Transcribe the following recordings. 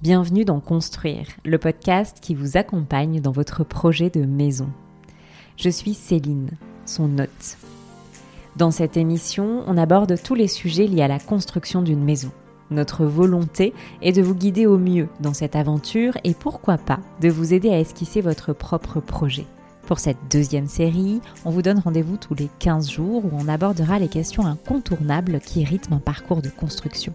Bienvenue dans Construire, le podcast qui vous accompagne dans votre projet de maison. Je suis Céline, son hôte. Dans cette émission, on aborde tous les sujets liés à la construction d'une maison. Notre volonté est de vous guider au mieux dans cette aventure et pourquoi pas de vous aider à esquisser votre propre projet. Pour cette deuxième série, on vous donne rendez-vous tous les 15 jours où on abordera les questions incontournables qui rythment un parcours de construction.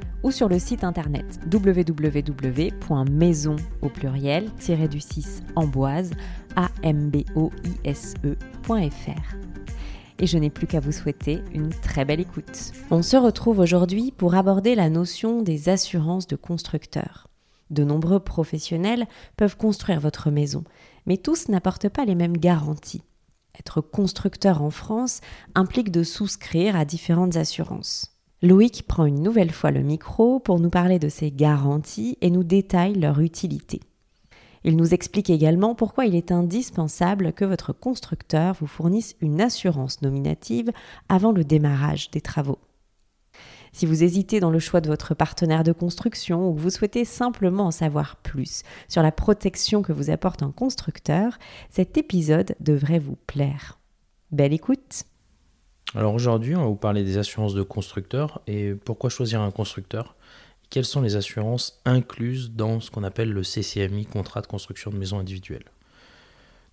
ou sur le site internet www.maison au pluriel du 6 amboise amboise.fr. Et je n'ai plus qu'à vous souhaiter une très belle écoute. On se retrouve aujourd'hui pour aborder la notion des assurances de constructeurs. De nombreux professionnels peuvent construire votre maison, mais tous n'apportent pas les mêmes garanties. Être constructeur en France implique de souscrire à différentes assurances. Loïc prend une nouvelle fois le micro pour nous parler de ces garanties et nous détaille leur utilité. Il nous explique également pourquoi il est indispensable que votre constructeur vous fournisse une assurance nominative avant le démarrage des travaux. Si vous hésitez dans le choix de votre partenaire de construction ou que vous souhaitez simplement en savoir plus sur la protection que vous apporte un constructeur, cet épisode devrait vous plaire. Belle écoute alors aujourd'hui, on va vous parler des assurances de constructeurs et pourquoi choisir un constructeur? Quelles sont les assurances incluses dans ce qu'on appelle le CCMI, contrat de construction de maison individuelle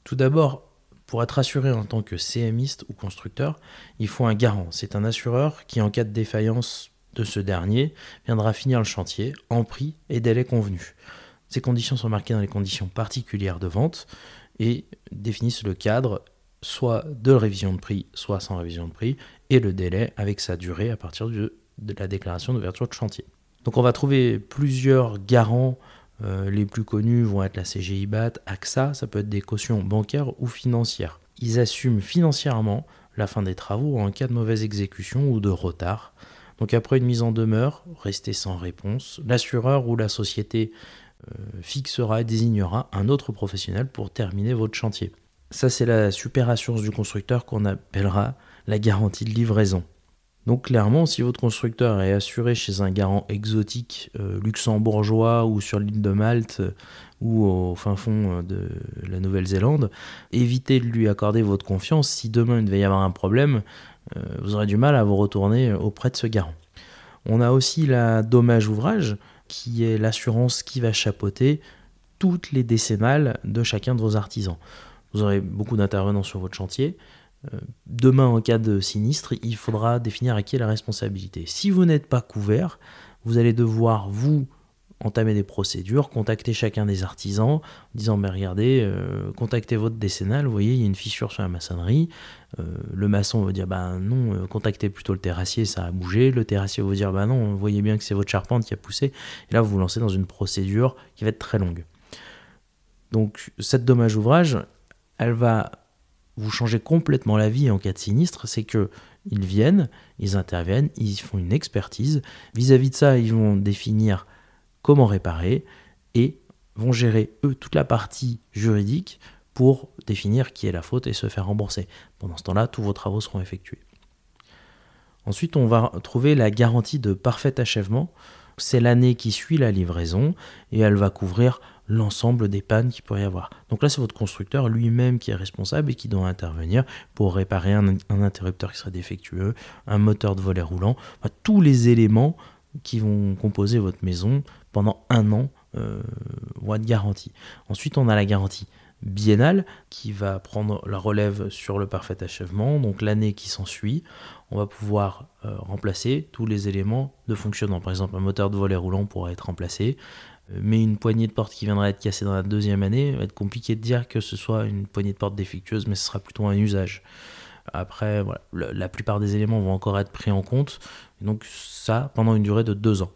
Tout d'abord, pour être assuré en tant que CMiste ou constructeur, il faut un garant. C'est un assureur qui, en cas de défaillance de ce dernier, viendra finir le chantier en prix et délai convenu. Ces conditions sont marquées dans les conditions particulières de vente et définissent le cadre soit de révision de prix, soit sans révision de prix, et le délai avec sa durée à partir de, la déclaration d'ouverture de chantier. Donc on va trouver plusieurs garants. Euh, les plus connus vont être la CGI BAT, AXA, ça peut être des cautions bancaires ou financières. Ils assument financièrement la fin des travaux en cas de mauvaise exécution ou de retard. Donc après une mise en demeure, restez sans réponse, l'assureur ou la société euh, fixera et désignera un autre professionnel pour terminer votre chantier. Ça, c'est la super assurance du constructeur qu'on appellera la garantie de livraison. Donc clairement, si votre constructeur est assuré chez un garant exotique euh, luxembourgeois ou sur l'île de Malte euh, ou au fin fond euh, de la Nouvelle-Zélande, évitez de lui accorder votre confiance. Si demain il devait y avoir un problème, vous aurez du mal à vous retourner auprès de ce garant. On a aussi la dommage ouvrage, qui est l'assurance qui va chapeauter toutes les décennales de chacun de vos artisans vous aurez beaucoup d'intervenants sur votre chantier. Euh, demain, en cas de sinistre, il faudra définir à qui est la responsabilité. Si vous n'êtes pas couvert, vous allez devoir, vous, entamer des procédures, contacter chacun des artisans, disant mais regardez, euh, contactez votre décennale, vous voyez, il y a une fissure sur la maçonnerie. Euh, le maçon va dire bah non, contactez plutôt le terrassier, ça a bougé. Le terrassier va vous dire bah non, vous voyez bien que c'est votre charpente qui a poussé. Et là, vous vous lancez dans une procédure qui va être très longue. Donc, cette dommage ouvrage, elle va vous changer complètement la vie en cas de sinistre, c'est que ils viennent, ils interviennent, ils font une expertise. Vis-à-vis de ça, ils vont définir comment réparer et vont gérer eux toute la partie juridique pour définir qui est la faute et se faire rembourser. Pendant ce temps-là, tous vos travaux seront effectués. Ensuite, on va trouver la garantie de parfait achèvement. C'est l'année qui suit la livraison et elle va couvrir l'ensemble des pannes qu'il pourrait y avoir. Donc là, c'est votre constructeur lui-même qui est responsable et qui doit intervenir pour réparer un, interrupteur qui serait défectueux, un moteur de volet roulant, tous les éléments qui vont composer votre maison pendant un an euh, de garantie. Ensuite, on a la garantie biennale qui va prendre la relève sur le parfait achèvement, donc l'année qui s'ensuit, on va pouvoir euh, remplacer tous les éléments de fonctionnement. Par exemple, un moteur de volet roulant pourra être remplacé, mais une poignée de porte qui viendrait être cassée dans la deuxième année, va être compliqué de dire que ce soit une poignée de porte défectueuse, mais ce sera plutôt un usage. Après, voilà, la plupart des éléments vont encore être pris en compte, donc ça pendant une durée de deux ans.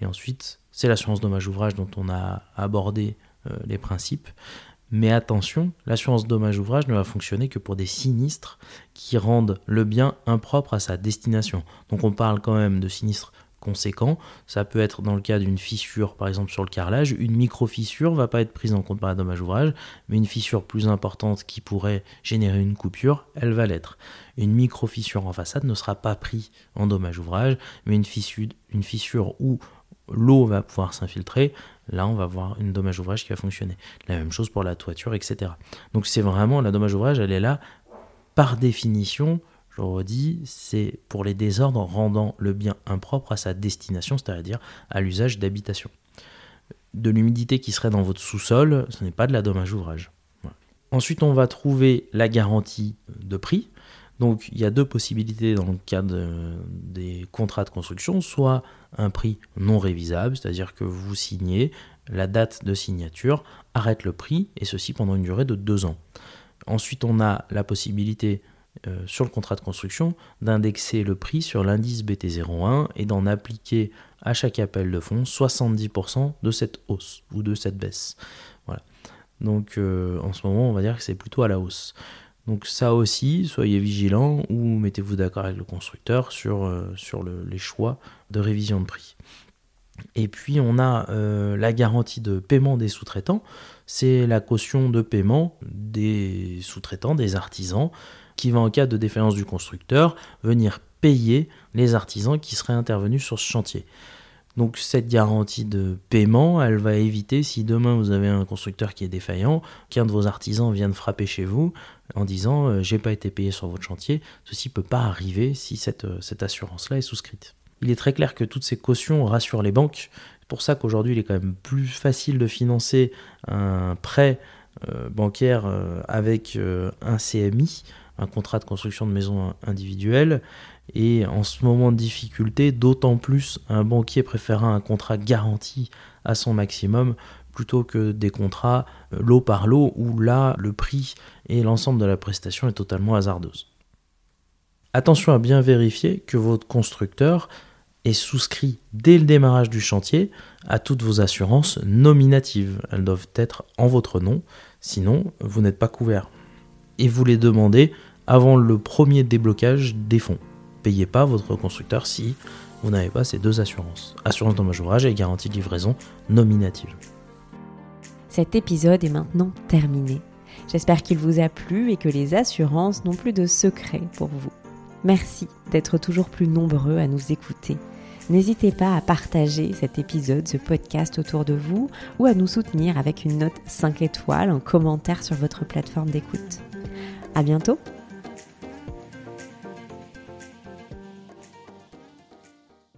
Et ensuite, c'est l'assurance dommage ouvrage dont on a abordé euh, les principes. Mais attention, l'assurance dommage ouvrage ne va fonctionner que pour des sinistres qui rendent le bien impropre à sa destination. Donc on parle quand même de sinistres conséquents. Ça peut être dans le cas d'une fissure, par exemple sur le carrelage. Une micro-fissure va pas être prise en compte par la dommage ouvrage, mais une fissure plus importante qui pourrait générer une coupure, elle va l'être. Une micro-fissure en façade ne sera pas prise en dommage ouvrage, mais une fissure, une fissure où l'eau va pouvoir s'infiltrer, là on va voir une dommage ouvrage qui va fonctionner. La même chose pour la toiture, etc. Donc c'est vraiment la dommage ouvrage, elle est là par définition, je redis, c'est pour les désordres rendant le bien impropre à sa destination, c'est-à-dire à, l'usage d'habitation. De l'humidité qui serait dans votre sous-sol, ce n'est pas de la dommage ouvrage. Ensuite, on va trouver la garantie de prix. Donc il y a deux possibilités dans le cadre des contrats de construction, soit un prix non révisable, c'est-à-dire que vous signez, la date de signature arrête le prix, et ceci pendant une durée de deux ans. Ensuite, on a la possibilité euh, sur le contrat de construction d'indexer le prix sur l'indice BT01 et d'en appliquer à chaque appel de fonds 70% de cette hausse ou de cette baisse. Voilà. Donc euh, en ce moment, on va dire que c'est plutôt à la hausse. Donc ça aussi, soyez vigilants ou mettez-vous d'accord avec le constructeur sur, euh, sur les choix de révision de prix. Et puis on a la garantie de paiement des sous-traitants, c'est la caution de paiement des sous-traitants, des artisans, qui va en cas de défaillance du constructeur venir payer les artisans qui seraient intervenus sur ce chantier. Donc cette garantie de paiement, elle va éviter si demain vous avez un constructeur qui est défaillant, qu'un de vos artisans vienne frapper chez vous en disant euh, j'ai pas été payé sur votre chantier, ceci peut pas arriver si cette, euh, assurance-là est souscrite. Il est très clair que toutes ces cautions rassurent les banques. C'est pour ça qu'aujourd'hui il est quand même plus facile de financer un prêt euh, bancaire avec un CMI, un contrat de construction de maison individuelle, et en ce moment de difficulté, d'autant plus un banquier préférera un contrat garanti à son maximum plutôt que des contrats euh, lot par lot où là le prix et l'ensemble de la prestation est totalement hasardeuse. Attention à bien vérifier que votre constructeur est souscrit dès le démarrage du chantier à toutes vos assurances nominatives. Elles doivent être en votre nom, sinon vous n'êtes pas couvert. Et vous les demandez avant le premier déblocage des fonds payez pas votre constructeur si vous n'avez pas ces deux assurances. Assurance dommage ouvrage et garantie de livraison nominative. Cet épisode est maintenant terminé. J'espère qu'il vous a plu et que les assurances n'ont plus de secrets pour vous. Merci d'être toujours plus nombreux à nous écouter. N'hésitez pas à partager cet épisode, ce podcast autour de vous ou à nous soutenir avec une note 5 étoiles, un commentaire sur votre plateforme d'écoute. À bientôt!